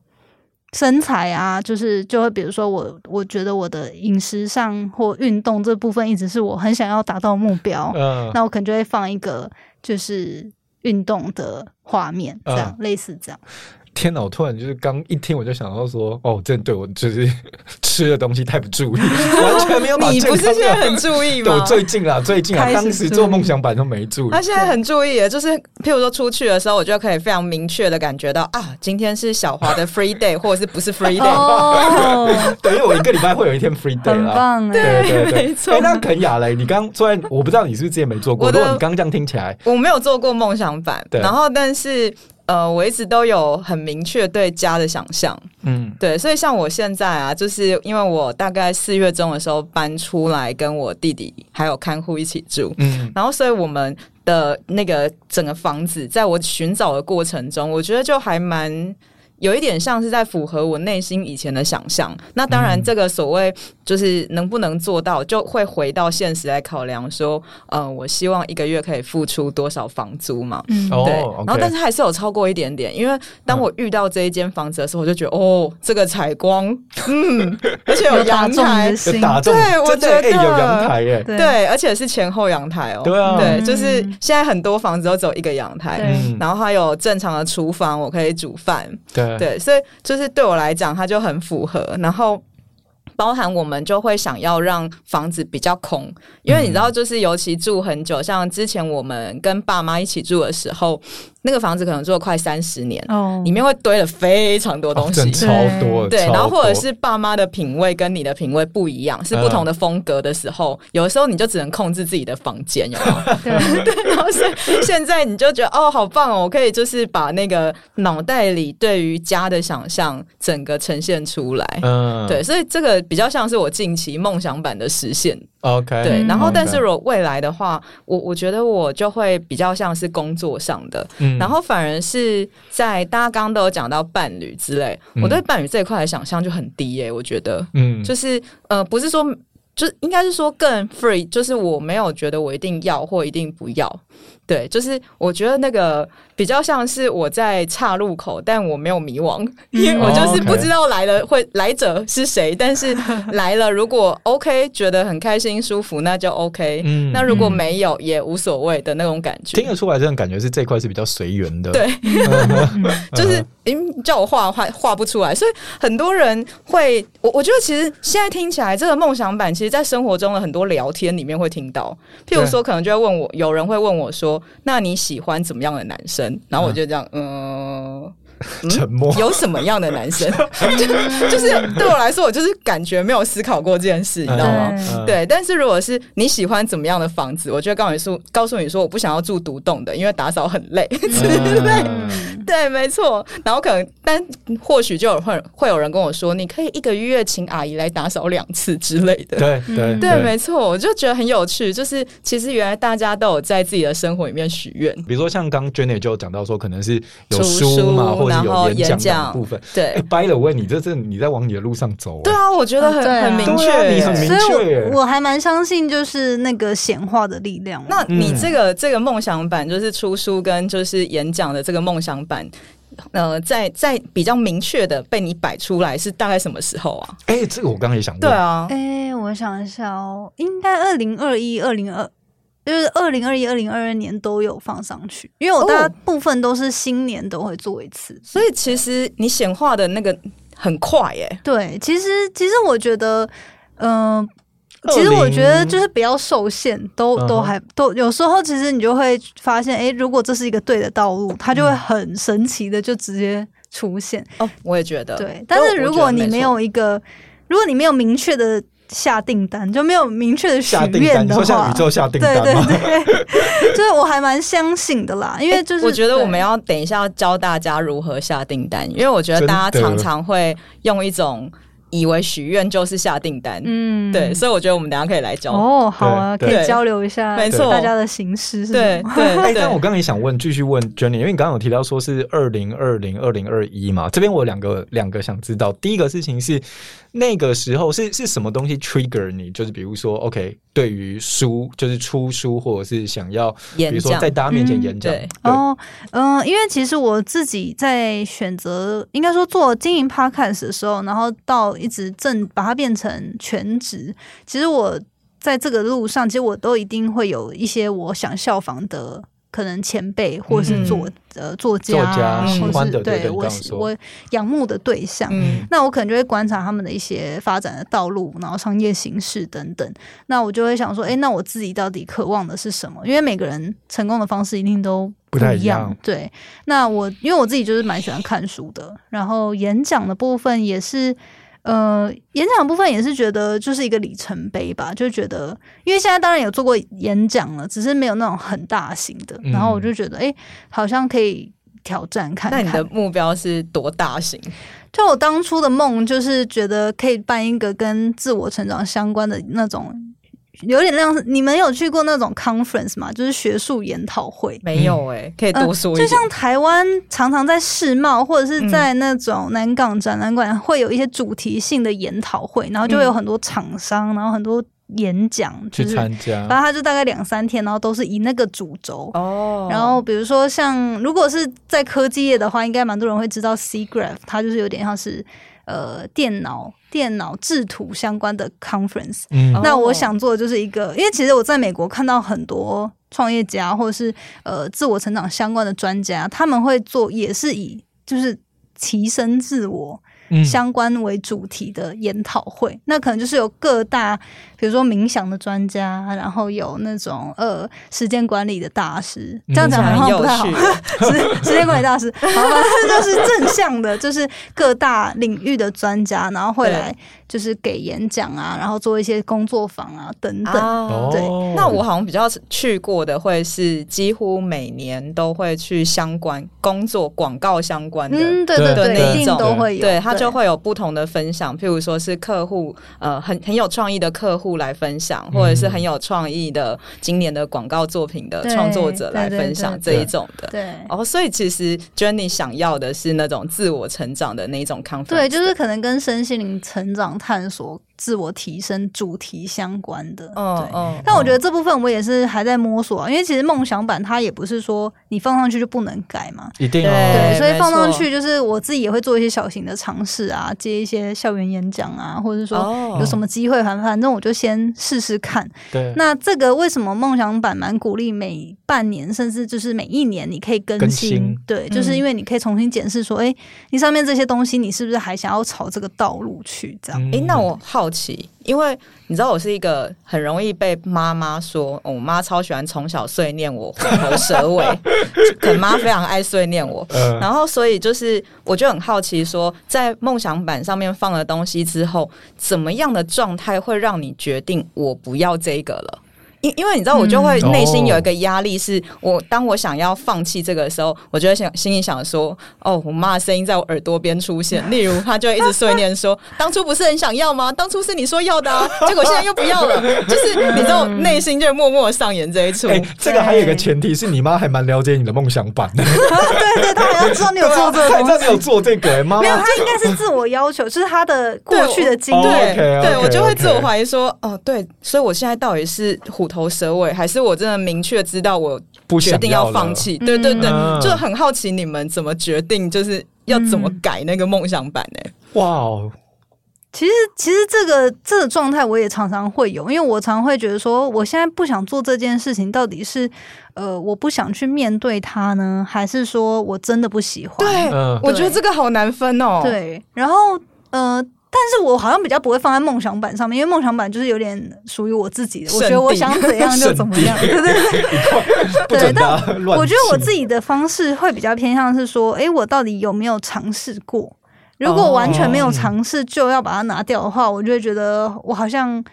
身材啊，就是就会比如说我，我觉得我的饮食上或运动这部分一直是我很想要达到目标，嗯，那我可能就会放一个就是。运动的画面，这样、嗯、类似这样。天哪！我突然就是刚一听，我就想到说，哦，这对我就是 吃的东西太不注意，完全没有。你不是现在很注意吗？我最近啊，最近啊，当时做梦想版都没注意。他现在很注意，就是譬如说出去的时候，我就可以非常明确的感觉到啊，今天是小华的 free day，或者是不是 free day？哦，等于我一个礼拜会有一天 free day 啦。很棒，对对对，没错。那肯雅嘞，你刚虽然我不知道你是不是之前没做过，如果你刚这样听起来，我没有做过梦想版，对，然后但是。呃，我一直都有很明确对家的想象，嗯，对，所以像我现在啊，就是因为我大概四月中的时候搬出来，跟我弟弟还有看护一起住，嗯，然后所以我们的那个整个房子，在我寻找的过程中，我觉得就还蛮。有一点像是在符合我内心以前的想象，那当然这个所谓就是能不能做到，就会回到现实来考量说，呃，我希望一个月可以付出多少房租嘛？嗯，对。Oh. 然后但是还是有超过一点点，因为当我遇到这一间房子的时候，我就觉得哦，这个采光，嗯，而且有阳台，打中，对，我觉得、欸、有阳台耶，对，而且是前后阳台哦，对啊，对，就是现在很多房子都只有一个阳台，嗯，然后还有正常的厨房，我可以煮饭，对。对，所以就是对我来讲，它就很符合。然后包含我们就会想要让房子比较空，因为你知道，就是尤其住很久，像之前我们跟爸妈一起住的时候。那个房子可能住了快三十年，哦，里面会堆了非常多东西，超多，对，然后或者是爸妈的品味跟你的品味不一样，是不同的风格的时候，有的时候你就只能控制自己的房间，有没有？对 对，然后现现在你就觉得哦，好棒哦，我可以就是把那个脑袋里对于家的想象整个呈现出来，嗯，对，所以这个比较像是我近期梦想版的实现。OK，对，然后但是如果未来的话，我我觉得我就会比较像是工作上的，嗯，然后反而是在大家刚刚都有讲到伴侣之类，嗯，我对伴侣这一块的想象就很低耶，欸，我觉得，嗯，就是呃，不是说，就应该是说更 free，就是我没有觉得我一定要或一定不要。对，就是我觉得那个比较像是我在岔路口，但我没有迷惘，因为我就是不知道来了会来者是谁，但是 来了如果 OK，觉得很开心舒服，那就 OK。嗯，那如果没有也无所谓的那种感觉。听得出来，这种感觉是这块是比较随缘的。对，就是诶，叫我画画画不出来，所以很多人会，我我觉得其实现在听起来，这个梦想版，其实在生活中的很多聊天里面会听到，譬如说，可能就会问我，有人会问我说。那你喜欢怎么样的男生？然后我就这样，嗯。呃嗯、沉默。有什么样的男生？就就是对我来说，我就是感觉没有思考过这件事，你知道吗？嗯、对。但是如果是你喜欢怎么样的房子，我就会告诉你说，告诉你说，我不想要住独栋的，因为打扫很累，对不对？对，没错。然后可能，但或许就有会会有人跟我说，你可以一个月请阿姨来打扫两次之类的。对对对，对，没错。我就觉得很有趣，就是其实原来大家都有在自己的生活里面许愿。比如说像刚 Jenny 就讲到说，可能是有书嘛，或者有演讲部分，对。By the way，你这是你在往你的路上走。对啊，我觉得很很明确，你很明确。所以我还蛮相信，就是那个显化的力量。那你这个这个梦想版，就是出书跟就是演讲的这个梦想版，呃，在在比较明确的被你摆出来，是大概什么时候啊？哎，这个我刚刚也想问。对啊，哎，我想一下哦，应该二零二一、二零二。就是二零二一、二零二二年都有放上去，因为我大部分都是新年都会做一次，哦、所以其实你显化的那个很快耶、欸。对，其实其实我觉得，嗯、呃。其实我觉得就是不要受限，都都还都有时候，其实你就会发现，哎，如果这是一个对的道路，它就会很神奇的就直接出现。哦，我也觉得。对，但是如果你没有一个，如果你没有明确的下订单，就没有明确的许愿的话，向宇宙下订单，对对对，就是我还蛮相信的啦，因为就是我觉得我们要等一下要教大家如何下订单，因为我觉得大家常常会用一种。以为许愿就是下订单，嗯，对，所以我觉得我们等下可以来交哦，好啊，可以交流一下，没错，大家的形式是对对。但我刚刚也想问，继续问 Jenny，因为你刚刚有提到说是二零二零、二零二一嘛，这边我有两个两个想知道，第一个事情是那个时候是是什么东西 trigger 你，就是比如说 OK，对于书就是出书或者是想要，比如说在大家面前演讲，对，哦，嗯，因为其实我自己在选择应该说做经营 podcast 的时候，然后到一直正把它变成全职。其实我在这个路上，其实我都一定会有一些我想效仿的可能前辈，或是作、嗯、呃作家，作家或是，对，对我我仰慕的对象。嗯、那我可能就会观察他们的一些发展的道路，然后商业形式等等。那我就会想说，哎，那我自己到底渴望的是什么？因为每个人成功的方式一定都不太一样。对，那我因为我自己就是蛮喜欢看书的，然后演讲的部分也是。呃，演讲部分也是觉得就是一个里程碑吧，就觉得，因为现在当然有做过演讲了，只是没有那种很大型的，然后我就觉得，哎、欸，好像可以挑战看看。那你的目标是多大型？就我当初的梦就是觉得可以办一个跟自我成长相关的那种。有点像你们有去过那种 conference 吗？就是学术研讨会。没有哎、欸，可以多说一。就像台湾常常在世贸或者是在那种南港展览馆会有一些主题性的研讨会，然后就会有很多厂商，然后很多演讲去参加。然后他就大概两三天，然后都是以那个主轴哦。然后比如说像如果是在科技业的话，应该蛮多人会知道 SIGGRAPH，它就是有点像是呃电脑。电脑制图相关的 conference，嗯，那我想做的就是一个，因为其实我在美国看到很多创业家或者是呃自我成长相关的专家，他们会做也是以就是提升自我。相关为主题的研讨会，嗯，那可能就是有各大，比如说冥想的专家，然后有那种呃时间管理的大师，这样讲好像不太好。时时间管理大师，好吧，这就是正向的，就是各大领域的专家，然后会来就是给演讲啊，然后做一些工作坊啊等等。啊、对，那我好像比较去过的会是几乎每年都会去相关工作广告相关的，嗯，对对对，那一种都会有，对他。就会有不同的分享，譬如说是客户，呃，很很有创意的客户来分享，或者是很有创意的今年的广告作品的创作者来分享这一种。的。对，哦，所以其实 Jenny 想要的是那种自我成长的那一种 conference，对，就是可能跟身心灵成长探索。自我提升主题相关的，嗯、但我觉得这部分我也是还在摸索啊，因为其实梦想版它也不是说你放上去就不能改嘛，一定、哦、对，所以放上去就是我自己也会做一些小型的尝试啊，接一些校园演讲啊，或者是说有什么机会，反反正我就先试试看。对，那这个为什么梦想版蛮鼓励每半年甚至就是每一年你可以更新？更新对，就是因为你可以重新检视说，哎、嗯，你上面这些东西你是不是还想要朝这个道路去？这样，哎、嗯，那我好。因为你知道我是一个很容易被妈妈说，我妈超喜欢从小碎念我虎头蛇尾，可妈非常爱碎念我，然后所以就是我就很好奇说，在梦想板上面放了东西之后，怎么样的状态会让你决定我不要这个了？因因为你知道，我就会内心有一个压力，是我当我想要放弃这个的时候，我就会想心里想说：“哦，我妈的声音在我耳朵边出现。”例如，她就会一直碎念说：“当初不是很想要吗？当初是你说要的啊，结果现在又不要了。”就是你知道，内心就会默默上演这一出。哎，这个还有一个前提是你妈还蛮了解你的梦想版的。对对，她好像知道你有做这个，她知道你有做这个。妈妈，没有，她应该是自我要求，就是她的过去的经验。对，对我就会自我怀疑说：“哦，对，所以我现在到底是虎头蛇尾，还是我真的明确知道我决定要放弃？对对对，嗯、就很好奇你们怎么决定，就是要怎么改那个梦想版呢？哇哦，其实，其实这个这个状态我也常常会有，因为我常常会觉得说，我现在不想做这件事情，到底是呃我不想去面对它呢，还是说我真的不喜欢？对，嗯我觉得这个好难分哦。对，然后呃，但是我好像比较不会放在梦想版上面，因为梦想版就是有点属于我自己的，我觉得我想怎样就怎么样，对对对。对，但我觉得我自己的方式会比较偏向是说，哎，我到底有没有尝试过？如果完全没有尝试就要把它拿掉的话，oh. 我就会觉得我好像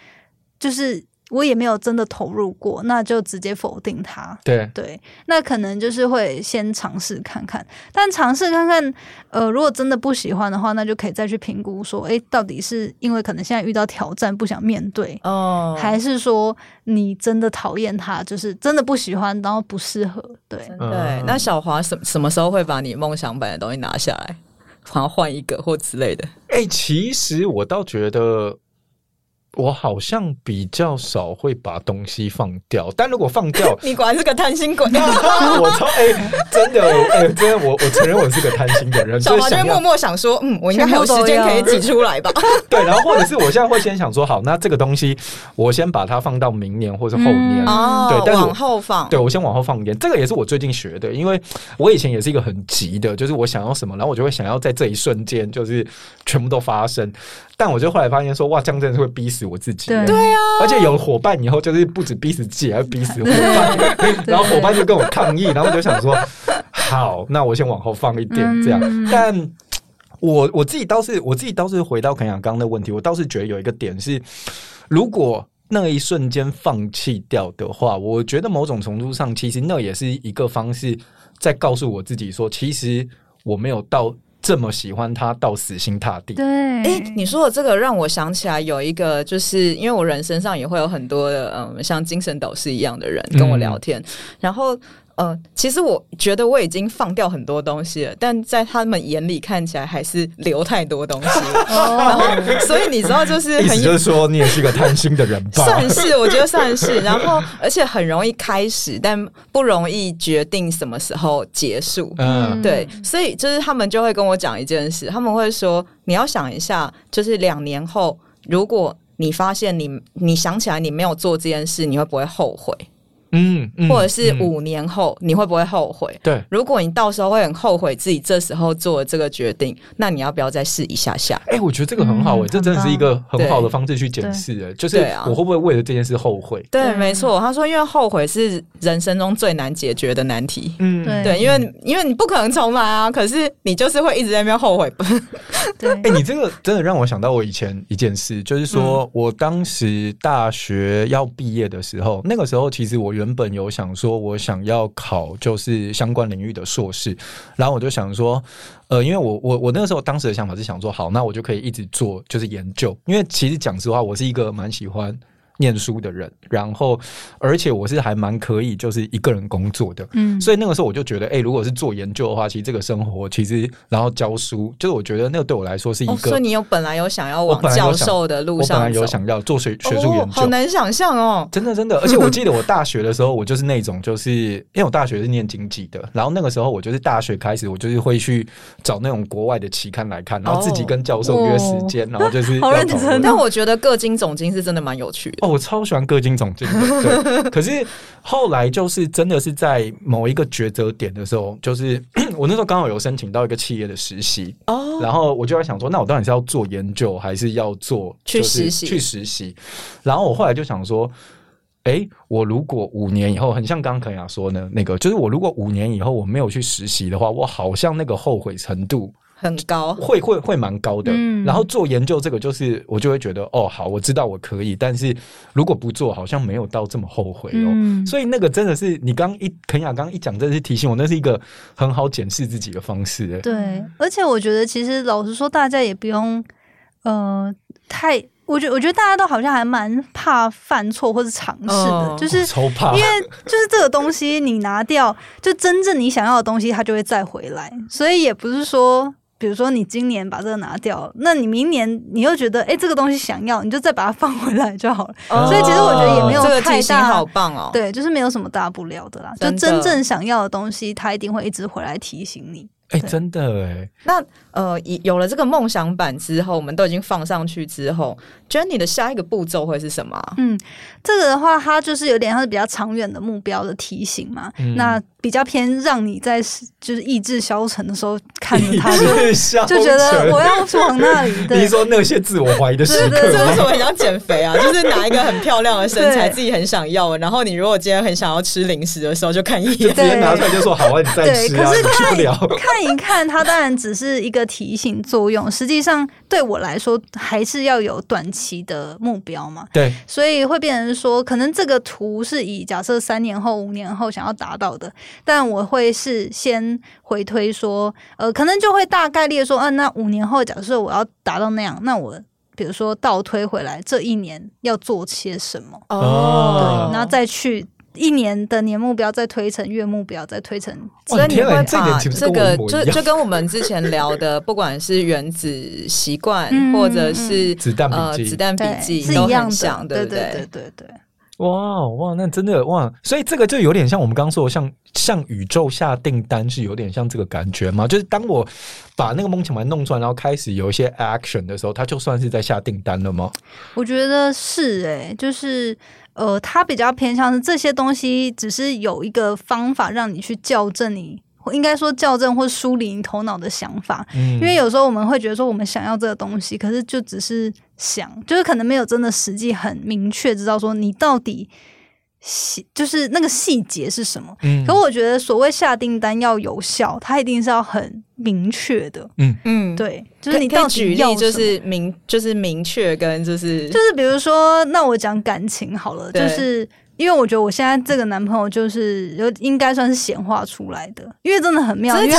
就是我也没有真的投入过，那就直接否定它。对对，那可能就是会先尝试看看，但尝试看看，呃，如果真的不喜欢的话，那就可以再去评估说，哎，到底是因为可能现在遇到挑战不想面对，哦，oh. 还是说你真的讨厌它，就是真的不喜欢，然后不适合？对对。那小华什什么时候会把你梦想版的东西拿下来？然后换一个或之类的。哎、欸，其实我倒觉得。我好像比较少会把东西放掉，但如果放掉，你果然是个贪心鬼。我操，哎、欸，真的，哎、欸，真的，我我承认我是个贪心的人。小华就默默想说，嗯，我应该还有时间可以挤出来吧？对，然后或者是我现在会先想说，好，那这个东西我先把它放到明年或是后年。哦、嗯，对，但是往后放。对，我先往后放一点。这个也是我最近学的，因为我以前也是一个很急的，就是我想要什么，然后我就会想要在这一瞬间就是全部都发生。但我就后来发现说，哇，这样真的是会逼死我自己。对，啊，而且有伙伴以后，就是不止逼死自己，还逼死伙伴。然后伙伴就跟我抗议，然后我就想说，好，那我先往后放一点这样。嗯、但我我自己倒是，我自己倒是回到肯亚刚的问题，我倒是觉得有一个点是，如果那一瞬间放弃掉的话，我觉得某种程度上，其实那也是一个方式，在告诉我自己说，其实我没有到。这么喜欢他到死心塌地。对，哎，你说的这个让我想起来有一个，就是因为我人身上也会有很多的，嗯，像精神导师一样的人跟我聊天，嗯、然后。呃，其实我觉得我已经放掉很多东西了，但在他们眼里看起来还是留太多东西了。然后，所以你知道，就是很，就是说你也是个贪心的人吧？算是，我觉得算是。然后，而且很容易开始，但不容易决定什么时候结束。嗯，对。所以，就是他们就会跟我讲一件事，他们会说，你要想一下，就是两年后，如果你发现你你想起来你没有做这件事，你会不会后悔？嗯，嗯或者是五年后你会不会后悔？对，如果你到时候会很后悔自己这时候做了这个决定，那你要不要再试一下下？哎、欸，我觉得这个很好哎、欸，嗯、这真的是一个很好的方式去检视哎，就是我会不会为了这件事后悔？对，没错，他说因为后悔是人生中最难解决的难题。嗯，对，因为因为你不可能重来啊，可是你就是会一直在那边后悔。对，哎、欸，你这个真的让我想到我以前一件事，就是说、嗯、我当时大学要毕业的时候，那个时候其实我原原本有想。说我想要考就是相关领域的硕士，然后我就想说，呃，因为我我我那个时候当时的想法是想说，好，那我就可以一直做就是研究，因为其实讲实话，我是一个蛮喜欢。念书的人，然后而且我是还蛮可以，就是一个人工作的，嗯，所以那个时候我就觉得，哎、欸，如果是做研究的话，其实这个生活其实，然后教书，就是我觉得那个对我来说是一个。哦、所以你有本来有想要往教授的路上，我本来有想要做学学术研究，哦，好难想象哦，真的真的，而且我记得我大学的时候，我就是那种，就是因为我大学是念经济的，然后那个时候我就是大学开始，我就是会去找那种国外的期刊来看，然后自己跟教授约时间，哦、然后就是好认真。但我觉得个经总经是真的蛮有趣的哦，我超喜欢个经。金总经对，可是后来就是真的是在某一个抉择点的时候，就是 我那时候刚好有申请到一个企业的实习哦，然后我就在想说，那我到底是要做研究还是要做去实习？去实习。然后我后来就想说，哎，我如果五年以后，很像刚刚肯雅说的，那个就是我如果五年以后我没有去实习的话，我好像那个后悔程度。很高，会会会蛮高的。嗯，然后做研究这个，就是我就会觉得，哦，好，我知道我可以，但是如果不做，好像没有到这么后悔哦。嗯，所以那个真的是你刚一肯雅刚一讲，真的是提醒我，那是一个很好检视自己的方式。对，而且我觉得其实老实说，大家也不用呃太，我觉得我觉得大家都好像还蛮怕犯错或者尝试的，哦、就是，因为就是这个东西你拿掉，就真正你想要的东西，它就会再回来，所以也不是说。比如说，你今年把这个拿掉，那你明年 你又觉得，哎、欸，这个东西想要，你就再把它放回来就好了。哦、所以其实我觉得也没有太大，好棒哦。对，就是没有什么大不了的啦。的就真正想要的东西，它一定会一直回来提醒你。哎、欸，真的哎。那呃，有了这个梦想版之后，我们都已经放上去之后，Jenny 的下一个步骤会是什么？嗯，这个的话，它就是有点像是比较长远的目标的提醒嘛。嗯、那比较偏让你在就是意志消沉的时候看着它，就就觉得我要往那里。对，你说那些自我怀疑的时刻，这为什么很想减肥啊？就是拿一个很漂亮的身材，自己很想要，然后你如果今天很想要吃零食的时候，就看一眼，直接拿出来就说好啊，你再吃啊，可是看去不了。看一看，它当然只是一个提醒作用，实际上对我来说还是要有短期的目标嘛。对，所以会变成说，可能这个图是以假设三年后、五年后想要达到的。但我会是先回推说，呃，可能就会大概率说，嗯、啊，那五年后假设我要达到那样，那我比如说倒推回来这一年要做些什么哦，对，然后再去一年的年目标，再推成月目标，再推成，所以你会把这个就就跟我们之前聊的，不管是原子习惯、嗯、或者是子弹呃、子弹笔记是一样的，对不对？对对对对。哇哇，那真的哇，所以这个就有点像我们刚刚说像，像向宇宙下订单，是有点像这个感觉吗？就是当我把那个梦想牌弄出来，然后开始有一些 action 的时候，它就算是在下订单了吗？我觉得是诶、欸，就是呃，它比较偏向是这些东西，只是有一个方法让你去校正你。应该说校正或梳理你头脑的想法，嗯，因为有时候我们会觉得说我们想要这个东西，可是就只是想，就是可能没有真的实际很明确知道说你到底细就是那个细节是什么。嗯，可我觉得所谓下订单要有效，它一定是要很明确的。嗯嗯，对，就是你到底要就是明就是明确跟就是就是比如说，那我讲感情好了，就是。因为我觉得我现在这个男朋友就是有应该算是显化出来的，因为真的很妙。真的？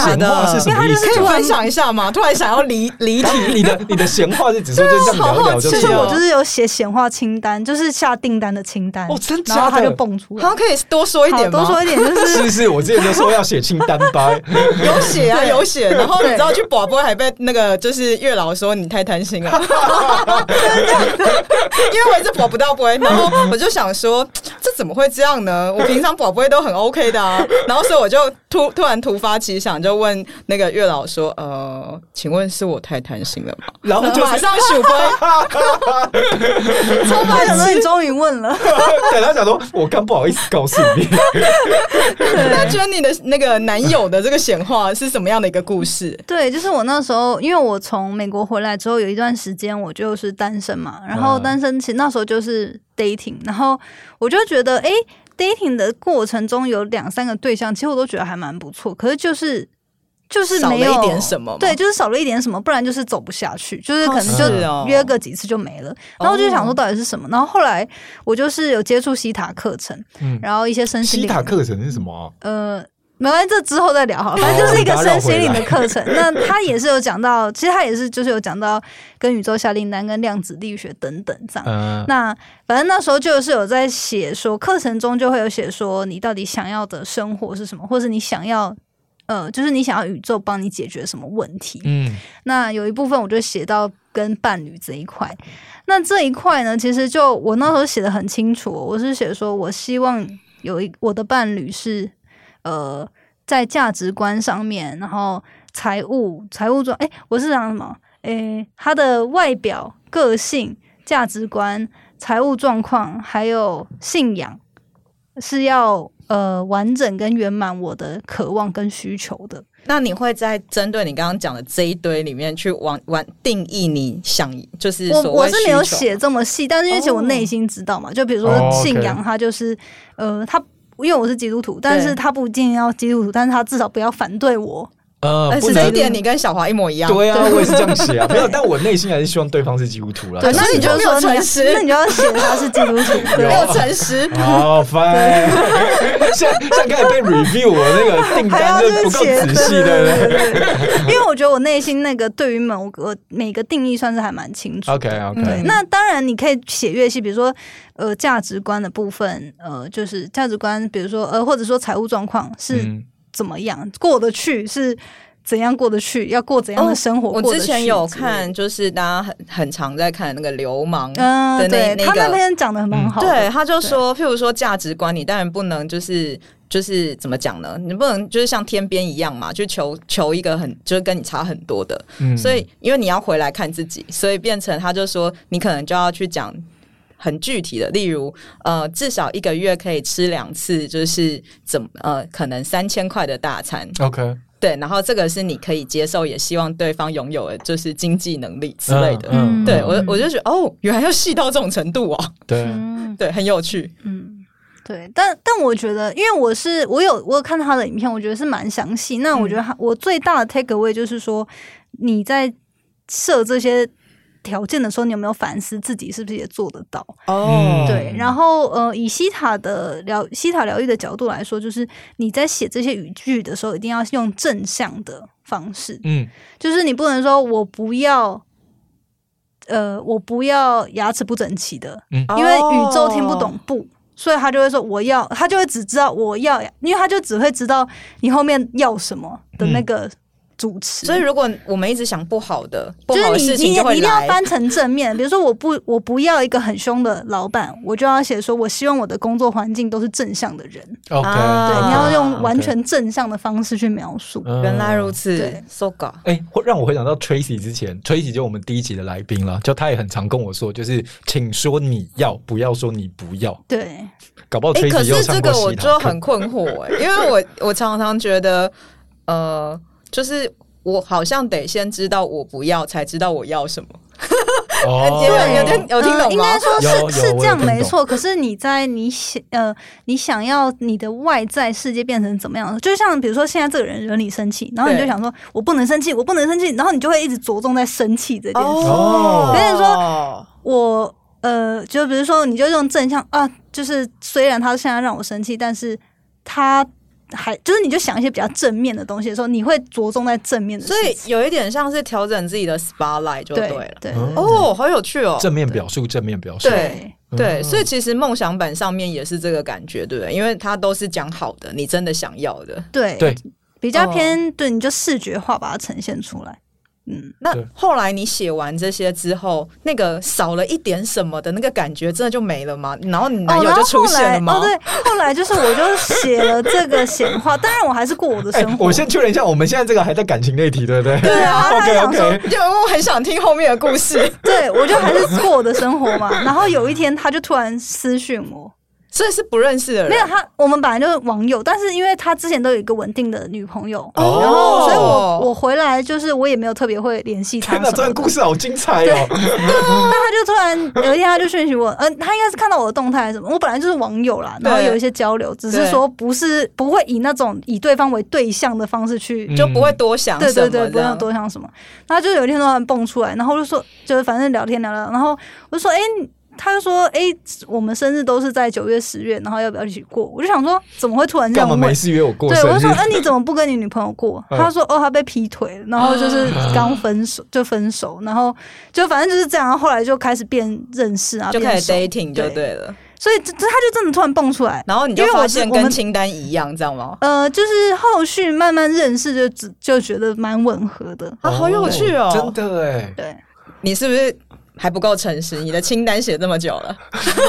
因为他就是突然想一下嘛，突然想要离离题。你的你的显化是只是就这样聊聊就？就是我就是有写显化清单，就是下订单的清单。哦，真的？然后他就蹦出来。他可以多说一点吗？多说一点就是。是是，我之前就说要写清单吧。有写啊，有写。然后你知道去广播还被那个就是月老说你太贪心了。因为我一直广不到播，然后我就想说这怎么会这样呢？我平常宝贝都很 OK 的啊，然后所以我就突突然突发奇想，就问那个月老说：“呃，请问是我太贪心了吗？” 然后就马上数杯，超怕想说你终于问了。对，他想说，我刚不好意思告诉你。那觉得你的那个男友的这个显化是什么样的一个故事？对，就是我那时候，因为我从美国回来之后，有一段时间我就是单身嘛，然后单身其实那时候就是。dating，然后我就觉得，哎，dating 的过程中有两三个对象，其实我都觉得还蛮不错。可是就是就是没有少了一点什么，对，就是少了一点什么，不然就是走不下去，就是可能就约个几次就没了。哦、然后我就想说，到底是什么？然后后来我就是有接触西塔课程，嗯、然后一些身心灵。希塔课程是什么、啊？呃。没关系，这之后再聊好了。反正就是一个身心灵的课程。那他也是有讲到，其实他也是就是有讲到跟宇宙下订单、跟量子力学等等这样。嗯、那反正那时候就是有在写说，课程中就会有写说，你到底想要的生活是什么，或是你想要呃，就是你想要宇宙帮你解决什么问题。嗯。那有一部分我就写到跟伴侣这一块。那这一块呢，其实就我那时候写的很清楚，我是写说我希望有一我的伴侣是。呃，在价值观上面，然后财务、财务状，哎，我是讲什么？哎，他的外表、个性、价值观、财务状况，还有信仰，是要呃完整跟圆满我的渴望跟需求的。那你会在针对你刚刚讲的这一堆里面去往往定义你想，就是我我是没有写这么细，但是因为其实我内心知道嘛，哦、就比如说信仰，它就是、呃，它。因为我是基督徒，但是他不一定要基督徒，但是他至少不要反对我。呃，不这一点你跟小华一模一样。对啊，我也是这样写啊。没有，但我内心还是希望对方是基督徒啦。对，那你就没有诚实，那你就要写他是基督徒，没有诚实。好 烦，像像刚才被 review 我那个订单就不够仔细，对不对？因为我觉得我内心那个对于某个每个定义算是还蛮清楚。OK OK。那当然你可以写越细，比如说呃价值观的部分，呃就是价值观，比如说呃或者说财务状况是。怎么样过得去是怎样过得去，要过怎样的生活。哦、我之前有看，就是大家很很常在看那个流氓的那、嗯、对那个，他那篇讲的蛮好、嗯。对，他就说，譬如说价值观，你当然不能就是就是怎么讲呢？你不能就是像天边一样嘛，就求求一个很就是跟你差很多的。嗯、所以因为你要回来看自己，所以变成他就说，你可能就要去讲很具体的，例如呃，至少一个月可以吃两次，就是怎么呃，可能三千块的大餐。OK。对，然后这个是你可以接受，也希望对方拥有的就是经济能力之类的。嗯，对我我就觉得哦，原来要细到这种程度啊。对，对，很有趣。嗯，对，但但我觉得，因为我是我有我有看他的影片，我觉得是蛮详细。那我觉得他我最大的 take away 就是说，你在设这些。条件的时候，你有没有反思自己是不是也做得到？哦，对，然后呃，以西塔的疗西塔疗愈的角度来说，就是你在写这些语句的时候，一定要用正向的方式。嗯，就是你不能说我不要，呃，我不要牙齿不整齐的，嗯，因为宇宙听不懂不，所以他就会说我要，他就会只知道我要，因为他就只会知道你后面要什么的那个。嗯主持，所以如果我们一直想不好的，不好的事情就会来，就是你，你一定要翻成正面。比如说，我不，我不要一个很凶的老板，我就要写说，我希望我的工作环境都是正向的人。OK，对，你要用完全正向的方式去描述。Okay. 原来如此，对，so good。哎，让我回想到 Tracy 之前，Tracy 就我们第一集的来宾了，就他也很常跟我说，就是请说你要，不要说你不要。对，搞不好 Tracy 又上过可是这个我就很困惑哎，因为我 我常常觉得，呃，就是。我好像得先知道我不要，才知道我要什么。哦，有有点有听懂吗？应该说是是这样没错。可是你在你想呃，你想要你的外在世界变成怎么样？就像比如说现在这个人惹你生气，然后你就想说我不能生气，我不能生气，然后你就会一直着重在生气这件事。哦，比如说我呃，就比如说你就用正向啊，就是虽然他现在让我生气，但是他。还就是，你就想一些比较正面的东西的时候，你会着重在正面的。所以有一点像是调整自己的 spotlight 就对了。对，对哦，好有趣哦！正面表述，正面表述。对对，所以其实梦想版上面也是这个感觉，对不对？因为它都是讲好的，你真的想要的。对对，比较偏对，你就视觉化把它呈现出来。嗯，那后来你写完这些之后，那个少了一点什么的那个感觉，真的就没了吗？然后你男友就出现了吗？哦，对，后来就是我就写了这个闲话，当然我还是过我的生活。欸、我先确认一下，我们现在这个还在感情那题，对不对？对啊，OK OK，因为我很想听后面的故事。对，我就还是过我的生活嘛。然后有一天，他就突然私讯我。所以是不认识的人，没有他，我们本来就是网友，但是因为他之前都有一个稳定的女朋友，哦、然后所以我我回来就是我也没有特别会联系他。天哪，这段故事好精彩哦！那他就突然有一天他就讯息我，嗯、呃，他应该是看到我的动态还是什么？我本来就是网友啦，然后有一些交流，只是说不是不会以那种以对方为对象的方式去，就不会多想，对对对，不用多想什么。然后就有一天突然蹦出来，然后就说，就是反正聊天聊聊，然后我就说，哎、欸。他就说：“哎、欸，我们生日都是在九月、十月，然后要不要一起过？”我就想说，怎么会突然这样问？干嘛没事约我过？对，我就说：“那、啊、你怎么不跟你女朋友过？”嗯、他说：“哦，他被劈腿，然后就是刚分手，就分手，然后就反正就是这样。后来就开始变认识啊，就开始 dating 就对了。所以这他就真的突然蹦出来，然后你就发现跟清单一样，这样吗？呃，就是后续慢慢认识就，就就觉得蛮吻合的啊，好有趣哦，真的哎，对，你是不是？”还不够诚实，你的清单写这么久了，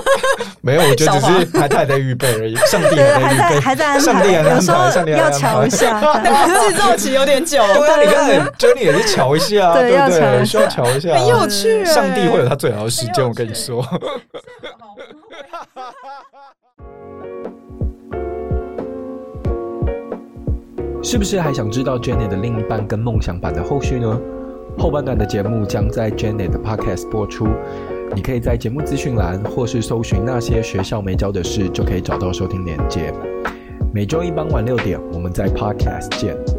没有，我觉得只是还在预备而已。上帝还在还在安排，上帝还在安排，上帝要瞧一下，制作期有点久。对啊，你看，Jenny 也是瞧一下，对不对？需要瞧一下，很有趣。上帝会有他最好的时间，我跟你说。是不是还想知道 Jenny 的另一半跟梦想版的后续呢？后半段的节目将在 Janet 的 Podcast 播出，你可以在节目资讯栏或是搜寻那些学校没教的事，就可以找到收听连接。每周一傍晚六点，我们在 Podcast 见。